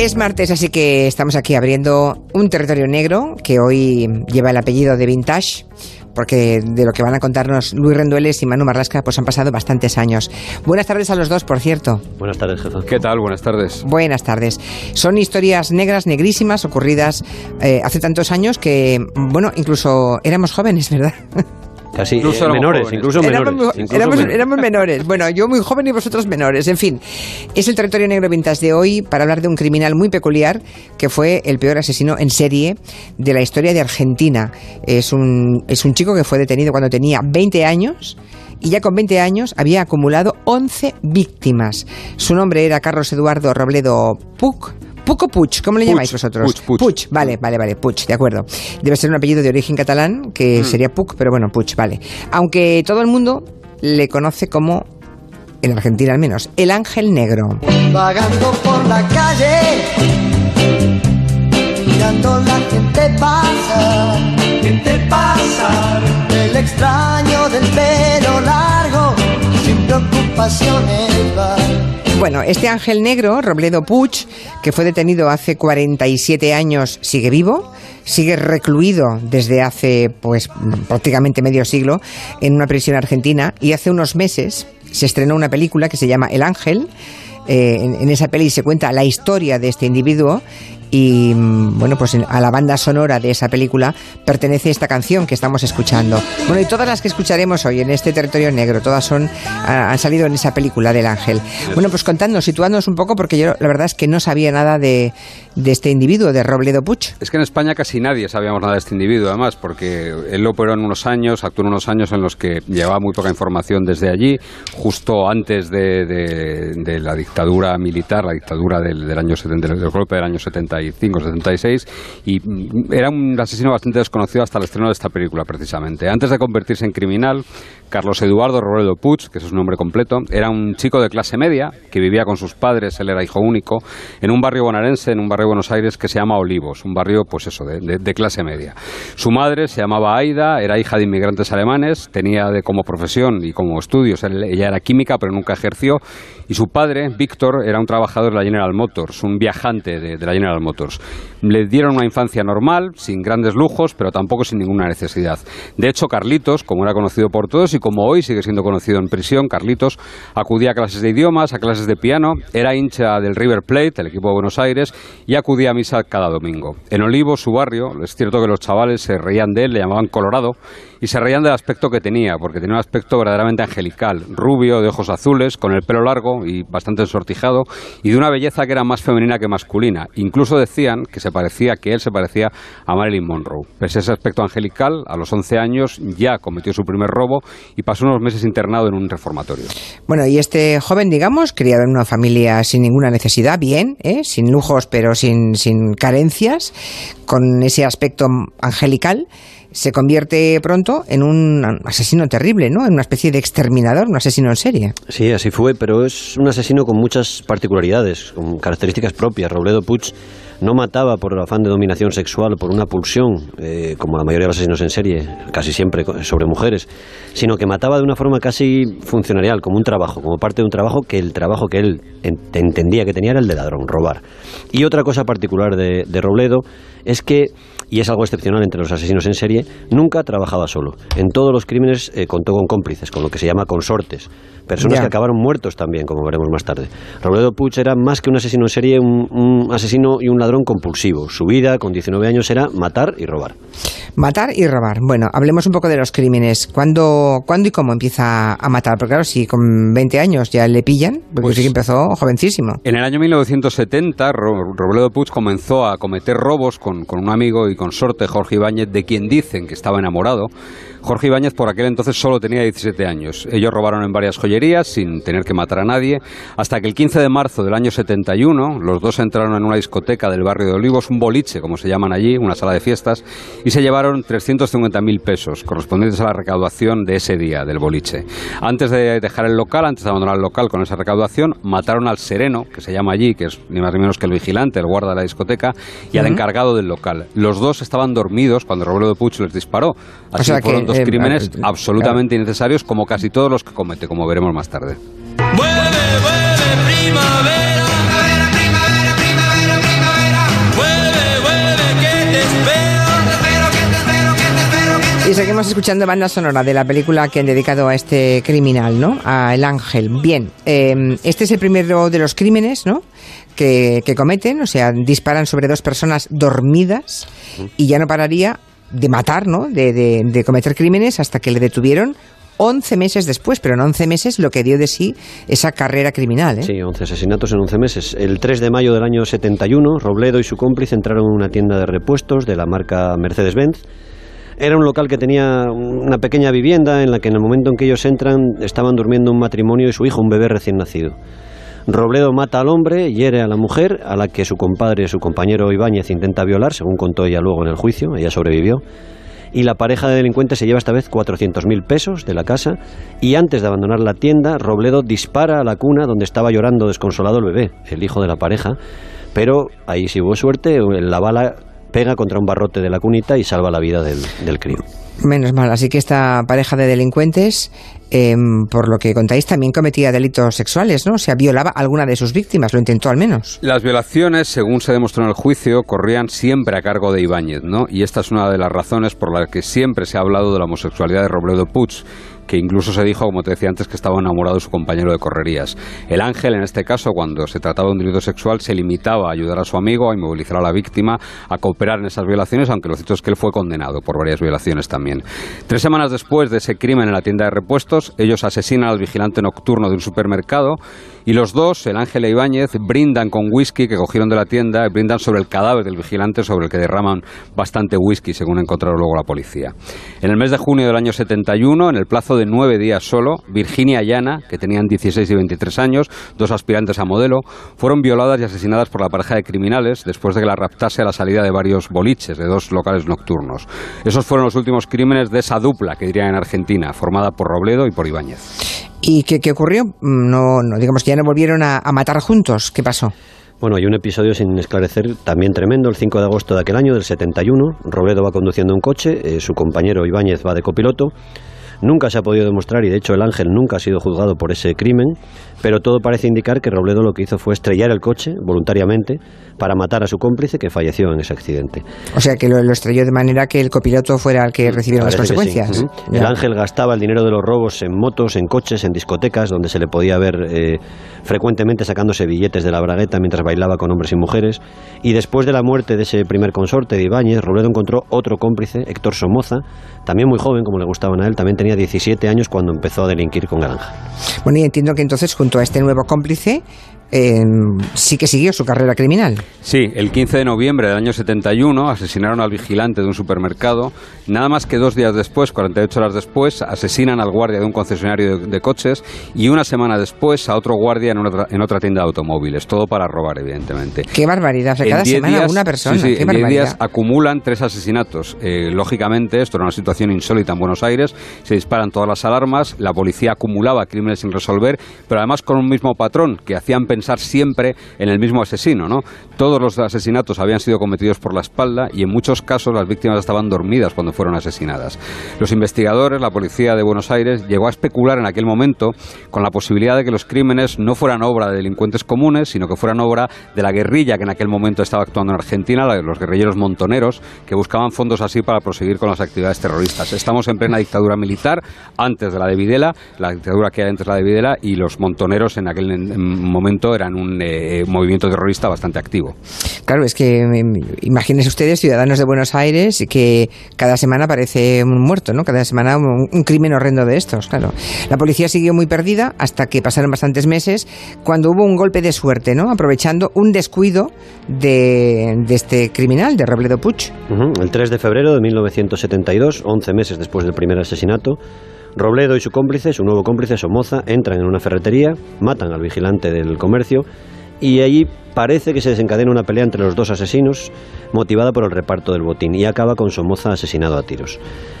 Es martes, así que estamos aquí abriendo un territorio negro que hoy lleva el apellido de Vintage porque de lo que van a contarnos Luis Rendueles y Manu Marlasca, pues han pasado bastantes años. Buenas tardes a los dos, por cierto. Buenas tardes, jefa. ¿Qué tal? Buenas tardes. Buenas tardes. Son historias negras, negrísimas, ocurridas eh, hace tantos años que, bueno, incluso éramos jóvenes, ¿verdad? Casi incluso menores, incluso menores. Éramos, menores. Bueno, yo muy joven y vosotros menores. En fin, es el territorio negro vintage de hoy para hablar de un criminal muy peculiar que fue el peor asesino en serie de la historia de Argentina. Es un, es un chico que fue detenido cuando tenía 20 años y ya con 20 años había acumulado 11 víctimas. Su nombre era Carlos Eduardo Robledo Puc Puc o Puig, ¿cómo le llamáis vosotros? Puig, Puig. vale, vale, vale, Puig, de acuerdo. Debe ser un apellido de origen catalán, que mm. sería Puc, pero bueno, Puig, vale. Aunque todo el mundo le conoce como, en Argentina al menos, el ángel negro. Vagando por la calle, mirando la gente pasa, gente pasa, el extraño del pelo largo, sin preocupaciones va. Bueno, este ángel negro, Robledo Puig, que fue detenido hace 47 años, sigue vivo, sigue recluido desde hace pues prácticamente medio siglo en una prisión argentina y hace unos meses se estrenó una película que se llama El Ángel. Eh, en, esa peli se cuenta la historia de este individuo y mm, bueno, pues a la banda sonora de esa película pertenece esta canción que estamos escuchando. Bueno, y todas las que escucharemos hoy en este territorio negro, todas son han salido en esa película del Ángel. Bueno, pues contadnos, situándonos un poco, porque yo la verdad es que no sabía nada de, de este individuo, de Robledo Puch. Es que en España casi nadie sabíamos nada de este individuo, además, porque él operó en unos años, actuó en unos años en los que llevaba muy poca información desde allí, justo antes de, de, la dictadura militar, la dictadura del, del año 70, del golpe del año 70 75, 76, y mm, era un asesino bastante desconocido hasta el estreno de esta película, precisamente. Antes de convertirse en criminal, Carlos Eduardo Robledo Puig, que es su nombre completo, era un chico de clase media que vivía con sus padres, él era hijo único, en un barrio bonaerense, en un barrio de Buenos Aires que se llama Olivos, un barrio, pues eso, de, clase media. Su madre se llamaba Aida, era hija de inmigrantes alemanes, tenía de, como profesión y como estudios, ella era química, pero nunca ejerció, y su padre, Víctor, era un trabajador de la General Motors, un viajante de, de la General Motors. Le dieron una infancia normal, sin grandes lujos, pero tampoco sin ninguna necesidad. De hecho, Carlitos, como era conocido por todos y como hoy sigue siendo conocido en prisión, Carlitos acudía a clases de idiomas, a clases de piano, era hincha del River Plate, el equipo de Buenos Aires, y acudía a misa cada domingo. En Olivo, su barrio, es cierto que los chavales se reían de él, le llamaban Colorado, y se reían del aspecto que tenía, porque tenía un aspecto verdaderamente angelical, rubio, de ojos azules, con el pelo largo y bastante ensortijado, y de una belleza que era más femenina que masculina. Incluso decían que se parecía, que él se parecía a Marilyn Monroe. Pese a ese aspecto angelical, a los 11 años ya cometió su primer robo y pasó unos meses internado en un reformatorio. Bueno, y este joven, digamos, criado en una familia sin ninguna necesidad, bien, ¿eh? sin lujos, pero sin, sin carencias, con ese aspecto angelical, se convierte pronto en un asesino terrible, ¿no? En una especie de exterminador, un asesino en serie. Sí, así fue, pero es un asesino con muchas particularidades, con características propias. Robledo Puig no mataba por el afán de dominación sexual, por una pulsión, eh, como la mayoría de los asesinos en serie, casi siempre sobre mujeres, sino que mataba de una forma casi funcionarial, como un trabajo, como parte de un trabajo que el trabajo que él entendía que tenía era el de ladrón, robar. Y otra cosa particular de, de Robledo es que y es algo excepcional entre los asesinos en serie, nunca trabajaba solo. En todos los crímenes eh, contó con cómplices, con lo que se llama consortes. Personas que acabaron muertos también, como veremos más tarde. Robledo Puig era más que un asesino en serie, un, asesino y un ladrón compulsivo. Su vida, con 19 años, era matar y robar. Matar y robar. Bueno, hablemos un poco de los crímenes. ¿Cuándo, ¿cuándo y cómo empieza a matar? Porque claro, si con 20 años ya le pillan, porque pues sí que empezó jovencísimo. En el año 1970, Robledo Puig comenzó a cometer robos con, con un amigo y consorte, Jorge Ibáñez, de quien dicen que estaba enamorado. Jorge Ibáñez por aquel entonces solo tenía 17 años. Ellos robaron en varias joyerías sin tener que matar a nadie, hasta que el 15 de marzo del año 71 los dos entraron en una discoteca del barrio de Olivos, un boliche, como se llaman allí, una sala de fiestas, y se llevaron 350.000 pesos, correspondientes a la recaudación de ese día del boliche. Antes de dejar el local, antes de abandonar el local con esa recaudación, mataron al sereno, que se llama allí, que es ni más ni menos que el vigilante, el guarda de la discoteca, y al encargado del local. Los dos estaban dormidos cuando Robledo Puch les disparó. Así fueron dos em, crímenes ah, absolutamente innecesarios, como casi todos los que comete, como veremos más tarde. Y seguimos escuchando banda sonora de la película que han dedicado a este criminal, ¿no? A El Ángel. Bien, em, este es el primero de los crímenes, ¿no? Que, cometen, o sea, disparan sobre dos personas dormidas y ya no pararía de matar, ¿no? De, de cometer crímenes hasta que le detuvieron 11 meses después, pero en 11 meses lo que dio de sí esa carrera criminal. ¿eh? Sí, 11 asesinatos en 11 meses. El 3 de mayo del año 71, Robledo y su cómplice entraron en una tienda de repuestos de la marca Mercedes-Benz. Era un local que tenía una pequeña vivienda en la que en el momento en que ellos entran estaban durmiendo un matrimonio y su hijo, un bebé recién nacido. Robledo mata al hombre, hiere a la mujer, a la que su compadre, su compañero Ibáñez, intenta violar, según contó ella luego en el juicio, ella sobrevivió. Y la pareja de delincuentes se lleva esta vez 400.000 pesos de la casa. Y antes de abandonar la tienda, Robledo dispara a la cuna donde estaba llorando desconsolado el bebé, el hijo de la pareja, pero ahí si hubo suerte, la bala pega contra un barrote de la cunita y salva la vida del, del crío. Menos mal, así que esta pareja de delincuentes Em, por lo que contáis, también cometía delitos sexuales, ¿no? O sea, violaba a alguna de sus víctimas, lo intentó al menos. Las violaciones, según se demostró en el juicio, corrían siempre a cargo de Ibáñez, ¿no? Y esta es una de las razones por las que siempre se ha hablado de la homosexualidad de Robledo Puig que incluso se dijo, como te decía antes, que estaba enamorado de su compañero de correrías. El ángel, en este caso, cuando se trataba de un delito sexual, se limitaba a ayudar a su amigo, a inmovilizar a la víctima, a cooperar en esas violaciones, aunque lo cierto es que él fue condenado por varias violaciones también. Tres semanas después de ese crimen en la tienda de repuestos, ellos asesinan al vigilante nocturno de un supermercado y los dos, el ángel e Ibáñez, brindan con whisky que cogieron de la tienda, brindan sobre el cadáver del vigilante sobre el que derraman bastante whisky, según encontraron luego la policía. En el mes de junio del año 71, en el plazo de nueve días solo, Virginia y Ana, que tenían 16 y 23 años, dos aspirantes a modelo, fueron violadas y asesinadas por la pareja de criminales después de que la raptase a la salida de varios boliches, de dos locales nocturnos. Esos fueron los últimos crímenes de esa dupla que dirían en Argentina, formada por Robledo y por Ibáñez. ¿Y qué, ocurrió? No, no, digamos que ya no volvieron a, matar juntos. ¿Qué pasó? Bueno, hay un episodio sin esclarecer también tremendo. El 5 de agosto de aquel año, del 71, Robledo va conduciendo un coche, eh, su compañero Ibáñez va de copiloto. Nunca se ha podido demostrar, y de hecho el Ángel nunca ha sido juzgado por ese crimen, pero todo parece indicar que Robledo lo que hizo fue estrellar el coche voluntariamente para matar a su cómplice que falleció en ese accidente. O sea, que lo, estrelló de manera que el copiloto fuera el que recibiera las consecuencias. El Ángel gastaba el dinero de los robos en motos, en coches, en discotecas, donde se le podía ver eh, frecuentemente sacándose billetes de la bragueta mientras bailaba con hombres y mujeres. Y después de la muerte de ese primer consorte de Ibáñez, Robledo encontró otro cómplice, Héctor Somoza, también muy joven, como le gustaban a él, también tenía 17 años cuando empezó a delinquir con Granja. Bueno, y entiendo que entonces junto a este nuevo cómplice sí que siguió su carrera criminal. Sí, el 15 de noviembre del año 71 asesinaron al vigilante de un supermercado. Nada más que dos días después, 48 horas después, asesinan al guardia de un concesionario de, coches y una semana después a otro guardia en otra, en otra tienda de automóviles. Todo para robar, evidentemente. Qué barbaridad. cada semana una persona. Sí, sí, en 10 días acumulan tres asesinatos. Eh, lógicamente, esto era una situación insólita en Buenos Aires. Se disparan todas las alarmas. La policía acumulaba crímenes sin resolver, pero además con un mismo patrón que hacían pensar pensar siempre en el mismo asesino, ¿no? Todos los asesinatos habían sido cometidos por la espalda y en muchos casos las víctimas estaban dormidas cuando fueron asesinadas. Los investigadores, la policía de Buenos Aires, llegó a especular en aquel momento con la posibilidad de que los crímenes no fueran obra de delincuentes comunes, sino que fueran obra de la guerrilla que en aquel momento estaba actuando en Argentina, los guerrilleros montoneros, que buscaban fondos así para proseguir con las actividades terroristas. Estamos en plena dictadura militar, antes de la de Videla, la dictadura que era antes de la de Videla, y los montoneros en aquel momento eran un eh, movimiento terrorista bastante activo. Claro, es que mm, imagínense ustedes, ciudadanos de Buenos Aires, que cada semana aparece un muerto, ¿no? Cada semana un, crimen horrendo de estos, claro. La policía siguió muy perdida hasta que pasaron bastantes meses, cuando hubo un golpe de suerte, ¿no? Aprovechando un descuido de, este criminal, de Robledo Puch. El 3 de febrero de 1972, 11 meses después del primer asesinato, Robledo y su cómplice, su nuevo cómplice Somoza, entran en una ferretería, matan al vigilante del comercio y allí parece que se desencadena una pelea entre los dos asesinos motivada por el reparto del botín y acaba con Somoza asesinado a tiros.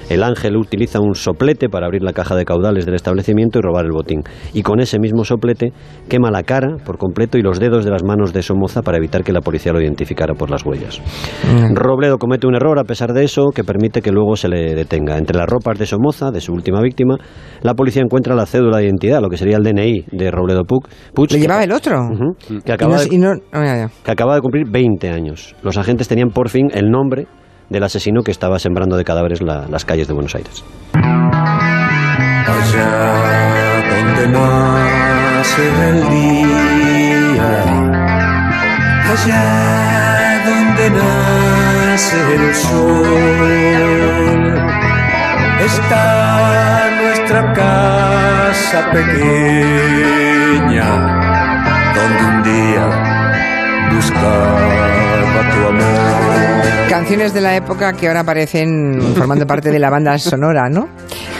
El ángel utiliza un soplete para abrir la caja de caudales del establecimiento y robar el botín. Y con ese mismo soplete quema la cara por completo y los dedos de las manos de Somoza para evitar que la policía lo identificara por las huellas. Mm. Robledo comete un error a pesar de eso que permite que luego se le detenga. Entre las ropas de Somoza, de su última víctima, la policía encuentra la cédula de identidad, lo que sería el DNI de Robledo Puch. ¿Le llevaba el otro? que, acaba de, que acaba de cumplir 20 años. Los agentes tenían por fin el nombre del asesino que estaba sembrando de cadáveres las calles de Buenos Aires. Allá donde nace el día, allá donde nace el sol, está nuestra casa pequeña, donde un día buscaba tu amor. Canciones de la época que ahora aparecen formando parte de la banda sonora, ¿no?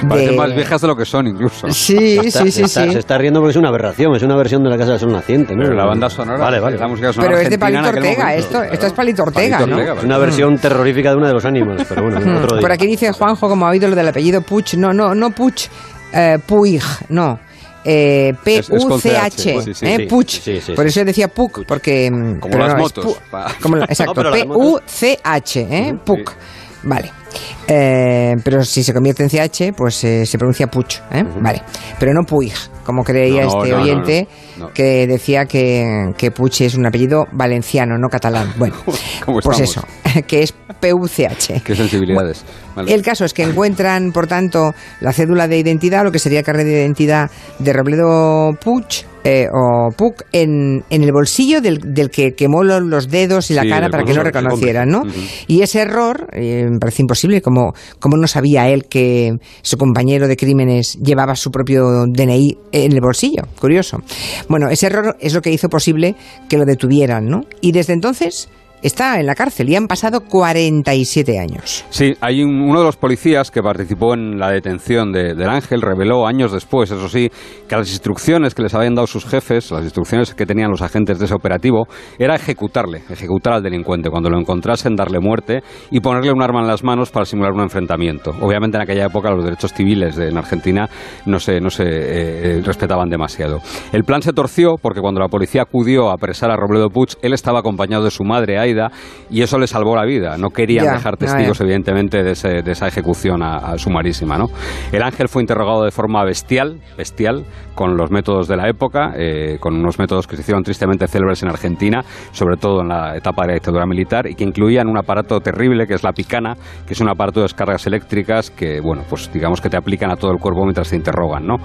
Parecen más viejas de lo que son, incluso. Sí, sí, sí, sí. Se está riendo porque es una aberración, es una versión de la Casa del Sol Naciente, ¿no? Pero la banda sonora, vale, vale. la música sonora Pero es de Palito Ortega, esto, esto es Palito Ortega, ¿no? Es una versión terrorífica de uno de los ánimos, pero bueno, otro día. Por aquí dice Juanjo, como ha oído lo del apellido Puch, no, no, no Puch, eh, Puig, no. Eh, P-U-C-H, eh, Puch. Por eso decía Puc, porque. Mm, como las motos. como exacto, P-U-C-H, ¿eh? Puc. Vale. Eh, pero si se convierte en CH, pues eh, se pronuncia Puch. ¿eh? Vale. Pero no Puig, como creía este oyente que decía que, que Puig es un apellido valenciano, no catalán. Bueno, pues eso, que es PUCH. Qué sensibilidades. El caso es que encuentran, por tanto, la cédula de identidad, lo que sería carnet de identidad de Robledo Puch, eh, o Puck en, en, el bolsillo del, del, que quemó los dedos y la cara para que no reconocieran, ¿no? Y ese error eh, me parece imposible, como, como no sabía él que su compañero de crímenes llevaba su propio DNI en el bolsillo, curioso. Bueno, ese error es lo que hizo posible que lo detuvieran, ¿no? Y desde entonces está en la cárcel y han pasado 47 años. Sí, hay uno de los policías que participó en la detención de, del Ángel reveló años después, eso sí, que las instrucciones que les habían dado sus jefes, las instrucciones que tenían los agentes de ese operativo, era ejecutarle, ejecutar al delincuente cuando lo encontrasen, darle muerte y ponerle un arma en las manos para simular un enfrentamiento. Obviamente en aquella época los derechos civiles en Argentina no se, no se eh, eh, respetaban demasiado. El plan se torció porque cuando la policía acudió a apresar a Robledo Puig, él estaba acompañado de su madre, y eso le salvó la vida. No querían dejar testigos, evidentemente, de, esa ejecución a, sumarísima. ¿no? El ángel fue interrogado de forma bestial, bestial, con los métodos de la época, eh, con unos métodos que se hicieron tristemente célebres en Argentina, sobre todo en la etapa de la dictadura militar, y que incluían un aparato terrible que es la picana, que es un aparato de descargas eléctricas que, bueno, pues digamos que te aplican a todo el cuerpo mientras te interrogan. ¿no?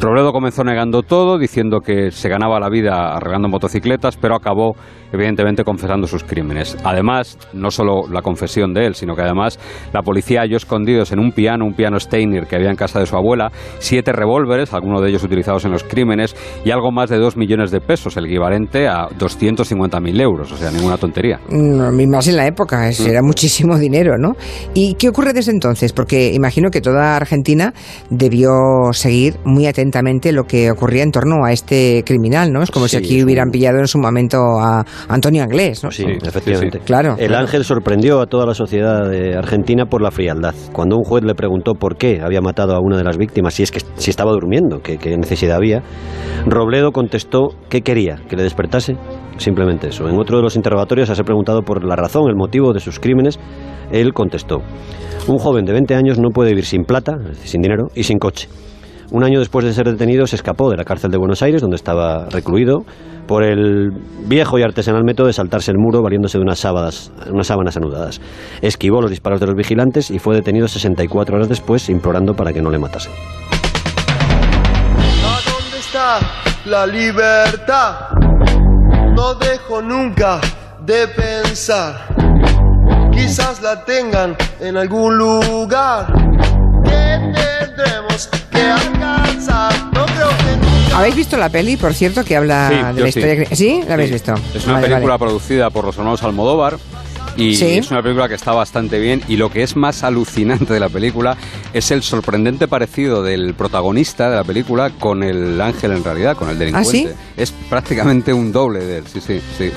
Robledo comenzó negando todo, diciendo que se ganaba la vida arreglando motocicletas, pero acabó, evidentemente, confesando sus crímenes. Además, no solo la confesión de él, sino que además la policía halló escondidos en un piano, un piano Steiner que había en casa de su abuela, siete revólveres, algunos de ellos utilizados en los crímenes, y algo más de dos millones de pesos, el equivalente a 250.000 euros, o sea, ninguna tontería. No, más en la época, mm. era muchísimo dinero, ¿no? ¿Y qué ocurre desde entonces? Porque imagino que toda Argentina debió seguir muy atentamente lo que ocurría en torno a este criminal, ¿no? Es como si aquí hubieran pillado en su momento a Antonio Anglés, ¿no? Sí, efectivamente. Claro. El ángel sorprendió a toda la sociedad de argentina por la frialdad. Cuando un juez le preguntó por qué había matado a una de las víctimas, si es que si estaba durmiendo, qué, necesidad había, Robledo contestó que quería, que le despertase. Simplemente eso. En otro de los interrogatorios, a ser preguntado por la razón, el motivo de sus crímenes, él contestó: Un joven de 20 años no puede vivir sin plata, sin dinero y sin coche. Un año después de ser detenido, se escapó de la cárcel de Buenos Aires, donde estaba recluido, por el viejo y artesanal método de saltarse el muro valiéndose de unas sábanas, unas sábanas anudadas. Esquivó los disparos de los vigilantes y fue detenido 64 horas después, implorando para que no le matasen. ¿A dónde está la libertad? No dejo nunca de pensar. Quizás la tengan en algún lugar ¿Habéis visto la peli, por cierto, que habla de la historia? Sí. ¿Sí? ¿La habéis visto? Es una película producida por los hermanos Almodóvar. Y es una película que está bastante bien y lo que es más alucinante de la película es el sorprendente parecido del protagonista de la película con el ángel en realidad, con el delincuente. ¿Ah, es prácticamente un doble de él, sí, sí, sí.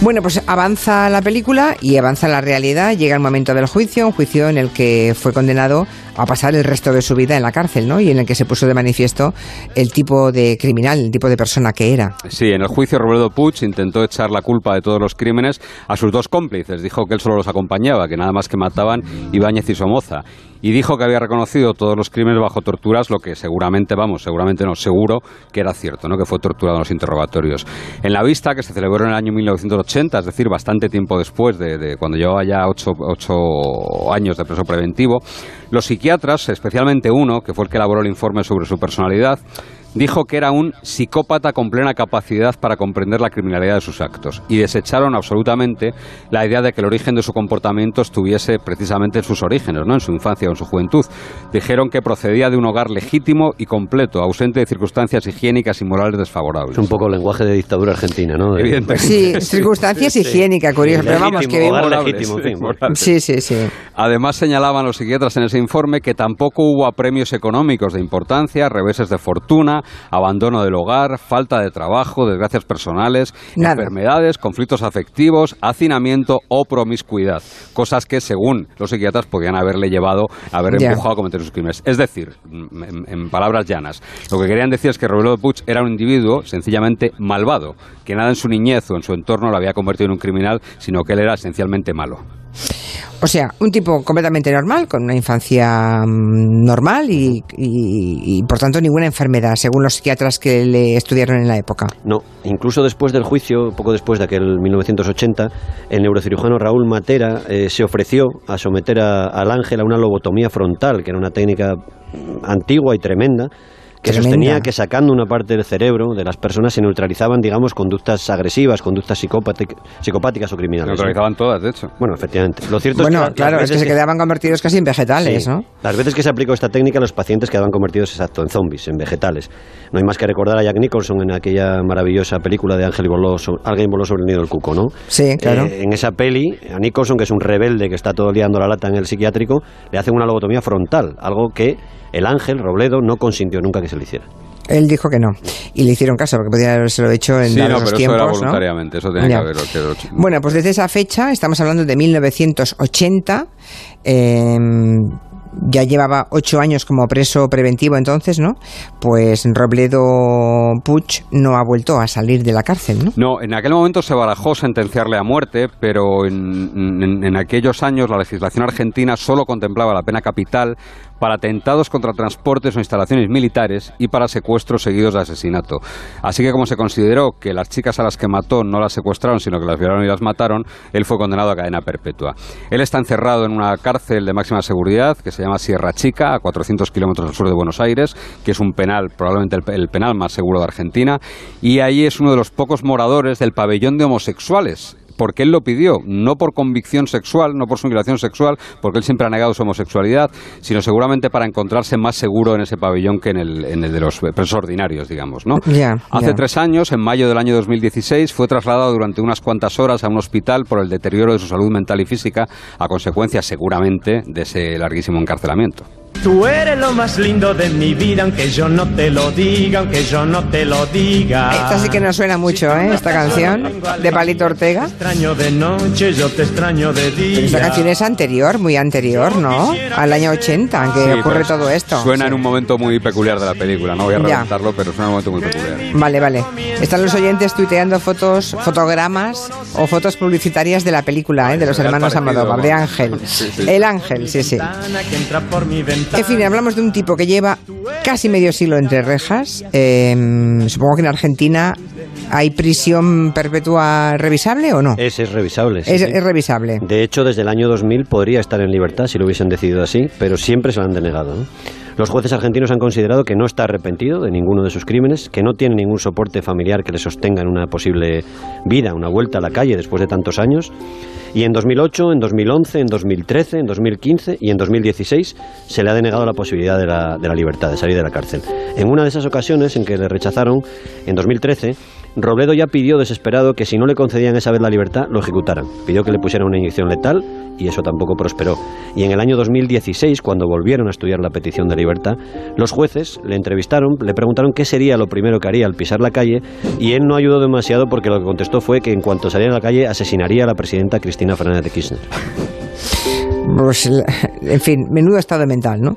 Bueno, pues avanza la película y avanza la realidad. Llega el momento del juicio, un juicio en el que fue condenado a pasar el resto de su vida en la cárcel, ¿no? Y en el que se puso de manifiesto el tipo de criminal, el tipo de persona que era. Sí, en el juicio Robledo Puig intentó echar la culpa de todos los crímenes a sus dos cómplices. Dijo que él solo los acompañaba, que nada más que mataban Ibáñez y Somoza y dijo que había reconocido todos los crímenes bajo torturas, lo que seguramente, vamos, seguramente no, seguro que era cierto, ¿no? que fue torturado en los interrogatorios. En la vista, que se celebró en el año 1980, es decir, bastante tiempo después de, cuando llevaba ya ocho, ocho años de preso preventivo, los psiquiatras, especialmente uno, que fue el que elaboró el informe sobre su personalidad, dijo que era un psicópata con plena capacidad para comprender la criminalidad de sus actos y desecharon absolutamente la idea de que el origen de su comportamiento estuviese precisamente en sus orígenes, no en su infancia o en su juventud. Dijeron que procedía de un hogar legítimo y completo, ausente de circunstancias higiénicas y morales desfavorables. Es un poco el lenguaje de dictadura argentina, ¿no? Sí, circunstancias higiénicas, curioso, pero vamos que legítimo, Sí, sí, sí. Además señalaban los psiquiatras en ese informe que tampoco hubo apremios económicos de importancia, reveses de fortuna, abandono del hogar, falta de trabajo, desgracias personales, enfermedades, conflictos afectivos, hacinamiento o promiscuidad. Cosas que, según los psiquiatras, podían haberle llevado a haber empujado a cometer sus crímenes. Es decir, en, palabras llanas, lo que querían decir es que Robledo Puig era un individuo sencillamente malvado, que nada en su niñez o en su entorno lo había convertido en un criminal, sino que él era esencialmente malo. O sea, un tipo completamente normal, con una infancia mm, normal y, por tanto ninguna enfermedad, según los psiquiatras que le estudiaron en la época. No, incluso después del juicio, poco después de aquel 1980, el neurocirujano Raúl Matera eh, se ofreció a someter al ángel a una lobotomía frontal, que era una técnica antigua y tremenda que sostenía que sacando una parte del cerebro de las personas se neutralizaban, digamos, conductas agresivas, conductas psicopáticas o criminales. Se neutralizaban todas, de hecho. Bueno, efectivamente. Lo cierto bueno, es que claro, es que se quedaban convertidos casi en vegetales, ¿no? Las veces que se aplicó esta técnica, los pacientes quedaban convertidos, exacto, en zombies, en vegetales. No hay más que recordar a Jack Nicholson en aquella maravillosa película de Ángel voló, Alguien voló sobre el nido del cuco, ¿no? Sí, claro. Eh, en esa peli, a Nicholson, que es un rebelde que está todo liando la lata en el psiquiátrico, le hacen una lobotomía frontal, algo que el ángel Robledo no consintió nunca que se le hiciera. Él dijo que no. Y le hicieron caso, porque podría haberse hecho en sí, no, pero tiempos. Eso era voluntariamente, eso tenía que haber. Bueno, pues desde esa fecha, estamos hablando de 1980. Eh, ya llevaba ocho años como preso preventivo entonces, ¿no? Pues Robledo Puch no ha vuelto a salir de la cárcel, ¿no? No, en aquel momento se barajó sentenciarle a muerte, pero en, en aquellos años la legislación argentina solo contemplaba la pena capital para atentados contra transportes o instalaciones militares y para secuestros seguidos de asesinato. Así que como se consideró que las chicas a las que mató no las secuestraron, sino que las violaron y las mataron, él fue condenado a cadena perpetua. Él está encerrado en una cárcel de máxima seguridad que se llama Sierra Chica, a 400 kilómetros al sur de Buenos Aires, que es un penal, probablemente el, penal más seguro de Argentina, y ahí es uno de los pocos moradores del pabellón de homosexuales porque él lo pidió, no por convicción sexual, no por su inclinación sexual, porque él siempre ha negado su homosexualidad, sino seguramente para encontrarse más seguro en ese pabellón que en el, en el de los presos ordinarios, digamos, ¿no? Hace tres años, en mayo del año 2016, fue trasladado durante unas cuantas horas a un hospital por el deterioro de su salud mental y física, a consecuencia seguramente de ese larguísimo encarcelamiento. Tú eres lo más lindo de mi vida, aunque yo no te lo diga, aunque yo no te lo diga. Esta sí que nos suena mucho, ¿eh? Esta canción de Palito Ortega. Te extraño de noche, yo te extraño de día. esta canción es anterior, muy anterior, ¿no? Al año 80, que ocurre todo esto. Suena en un momento muy peculiar de la película, no voy a reventarlo, pero suena en un momento muy peculiar. Vale, vale. Están los oyentes tuiteando fotos, fotogramas o fotos publicitarias de la película, ¿eh? De los hermanos Amador, de Ángel. El Ángel, sí, sí. En fin, hablamos de un tipo que lleva casi medio siglo entre rejas. Em, supongo que en Argentina hay prisión perpetua revisable o no. Es, es revisable. es, revisable. De hecho, desde el año 2000 podría estar en libertad si lo hubiesen decidido así, pero siempre se lo han denegado. Los jueces argentinos han considerado que no está arrepentido de ninguno de sus crímenes, que no tiene ningún soporte familiar que le sostenga en una posible vida, una vuelta a la calle después de tantos años. Y en 2008, en 2011, en 2013, en 2015 y en 2016 se le ha denegado la posibilidad de la, de la libertad, de salir de la cárcel. En una de esas ocasiones en que le rechazaron, en 2013, Robledo ya pidió desesperado que si no le concedían esa vez la libertad, lo ejecutaran. Pidió que le pusieran una inyección letal y eso tampoco prosperó. Y en el año 2016, cuando volvieron a estudiar la petición de libertad, los jueces le entrevistaron, le preguntaron qué sería lo primero que haría al pisar la calle y él no ayudó demasiado porque lo que contestó fue que en cuanto saliera a la calle asesinaría a la presidenta Cristina Fernández de Kirchner. pues, en fin, menudo estado mental, ¿no?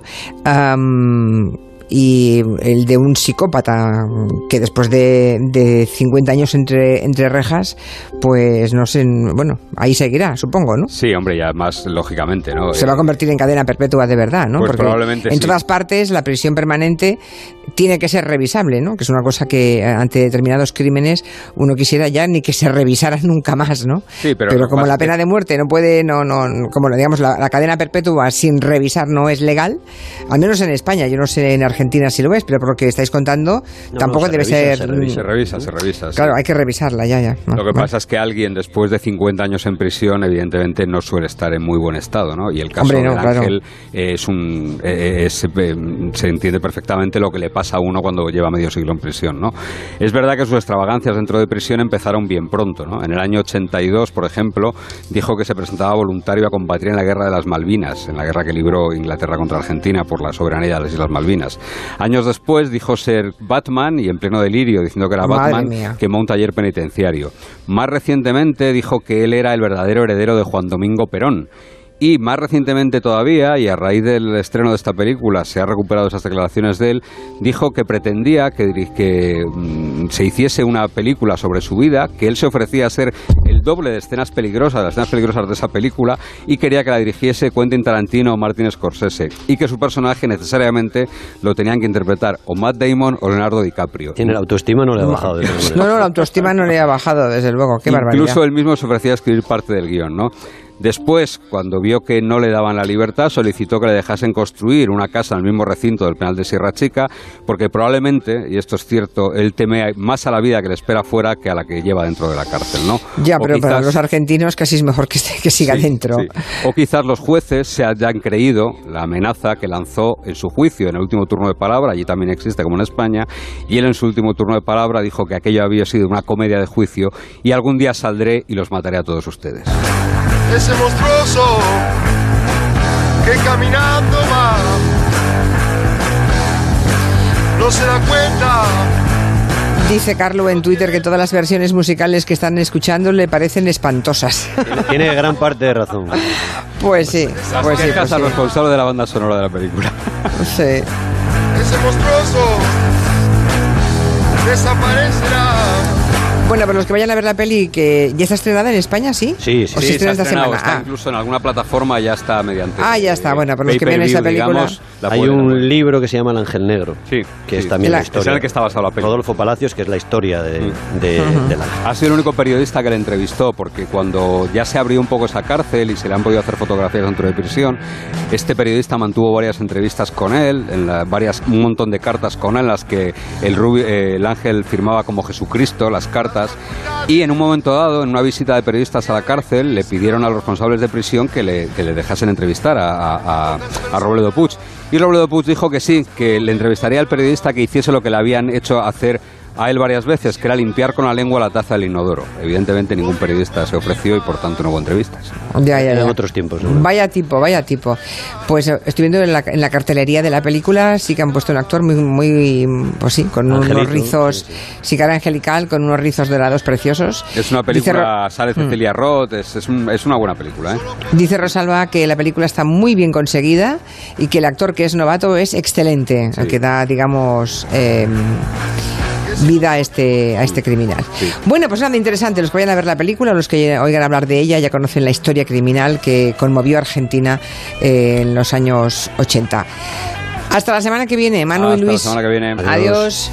Y el de un psicópata que después de, de 50 años entre, entre rejas, pues no sé, bueno, ahí seguirá, supongo, ¿no? Sí, hombre, ya más lógicamente, ¿no? Se va a eh, convertir en cadena perpetua de verdad, ¿no? Pues probablemente en todas partes la prisión permanente tiene que ser revisable, ¿no? Que es una cosa que ante determinados crímenes uno quisiera ya ni que se revisara nunca más, ¿no? Sí, pero, pero como la pena de muerte no puede, no, no, como digamos, la, la cadena perpetua sin revisar no es legal, al menos en España, yo no sé en Argentina Argentina si lo ves, pero por lo que estáis contando, tampoco debe ser. Se revisa, se revisa, Claro, hay que revisarla, ya, ya. lo que pasa es que alguien después de 50 años en prisión, evidentemente no suele estar en muy buen estado, ¿no? Y el caso de Ángel es un. Eh, eh, se entiende perfectamente lo que le pasa a uno cuando lleva medio siglo en prisión, ¿no? Es verdad que sus extravagancias dentro de prisión empezaron bien pronto, ¿no? En el año 82, por ejemplo, dijo que se presentaba voluntario a combatir en la guerra de las Malvinas, en la guerra que libró Inglaterra contra Argentina por la soberanía de las Islas Malvinas. Años después dijo ser Batman y en pleno delirio, diciendo que era Batman, quemó un taller penitenciario. Más recientemente dijo que él era el verdadero heredero de Juan Domingo Perón y más recientemente todavía, y a raíz del estreno de esta película se ha recuperado esas declaraciones de él, dijo que pretendía que, que mm, se hiciese una película sobre su vida, que él se ofrecía a ser el doble de escenas peligrosas, de las escenas peligrosas de esa película, y quería que la dirigiese Quentin Tarantino o Martin Scorsese, y que su personaje necesariamente lo tenían que interpretar o Matt Damon o Leonardo DiCaprio. Tiene la autoestima no le ha bajado. no, no, la autoestima no le ha bajado, desde luego. Qué barbaridad. Incluso él mismo se ofrecía a escribir parte del guion, ¿no? Después, cuando vio que no le daban la libertad, solicitó que le dejasen construir una casa en el mismo recinto del penal de Sierra Chica, porque probablemente, y esto es cierto, él teme más a la vida que le espera fuera que a la que lleva dentro de la cárcel, ¿no? Ya, pero para los argentinos casi es mejor que, que siga dentro. O quizás los jueces se hayan creído la amenaza que lanzó en su juicio en el último turno de palabra, allí también existe como en España, y él en su último turno de palabra dijo que aquello había sido una comedia de juicio y algún día saldré y los mataré a todos ustedes ese monstruoso que caminando va. No se da cuenta. Dice Carlo en Twitter que todas las versiones musicales que están escuchando le parecen espantosas. Tiene gran parte de razón. Pues sí, pues sí. Pues responsable de la banda sonora de la película. Sí. Ese monstruoso desaparecerá. Bueno, para los que vayan a ver la peli, que ya está estrenada en España, ¿sí? Sí, sí. ¿O sí, está esta semana? Está ah. incluso en alguna plataforma ya está mediante. Ah, ya está. Bueno, para los que ven esa película. hay un libro que se llama El Ángel Negro. Sí. Que es también la, historia. Es el que está basado la película. Rodolfo Palacios, que es la historia de, mm. de, Ha sido el único periodista que le entrevistó, porque cuando ya se abrió un poco esa cárcel y se le han podido hacer fotografías dentro de prisión, este periodista mantuvo varias entrevistas con él, en varias, un montón de cartas con él, en las que el, eh, el ángel firmaba como Jesucristo las cartas. Y en un momento dado, en una visita de periodistas a la cárcel, le pidieron a los responsables de prisión que le, que le dejasen entrevistar a, a, Robledo Puig. Y Robledo Puig dijo que sí, que le entrevistaría al periodista que hiciese lo que le habían hecho hacer a él varias veces, que era limpiar con la lengua la taza del inodoro. Evidentemente ningún periodista se ofreció y por tanto no hubo entrevistas. Ya, ya, En otros tiempos. Vaya tipo, vaya tipo. Pues eh, estoy viendo en la, en la, cartelería de la película, sí que han puesto un actor muy, muy pues sí, con unos rizos, sí. cara angelical, con unos rizos dorados preciosos. Es una película, sale mm. Cecilia Roth, es, es, es, una buena película. ¿eh? Dice Rosalba que la película está muy bien conseguida y que el actor que es novato es excelente, que da, digamos... Eh, vida a este, a este criminal. Bueno, pues nada interesante. Los que vayan a ver la película, los que oigan hablar de ella, ya conocen la historia criminal que conmovió a Argentina eh, en los años 80. Hasta la semana que viene, Manu y Luis. La semana que viene. Adiós.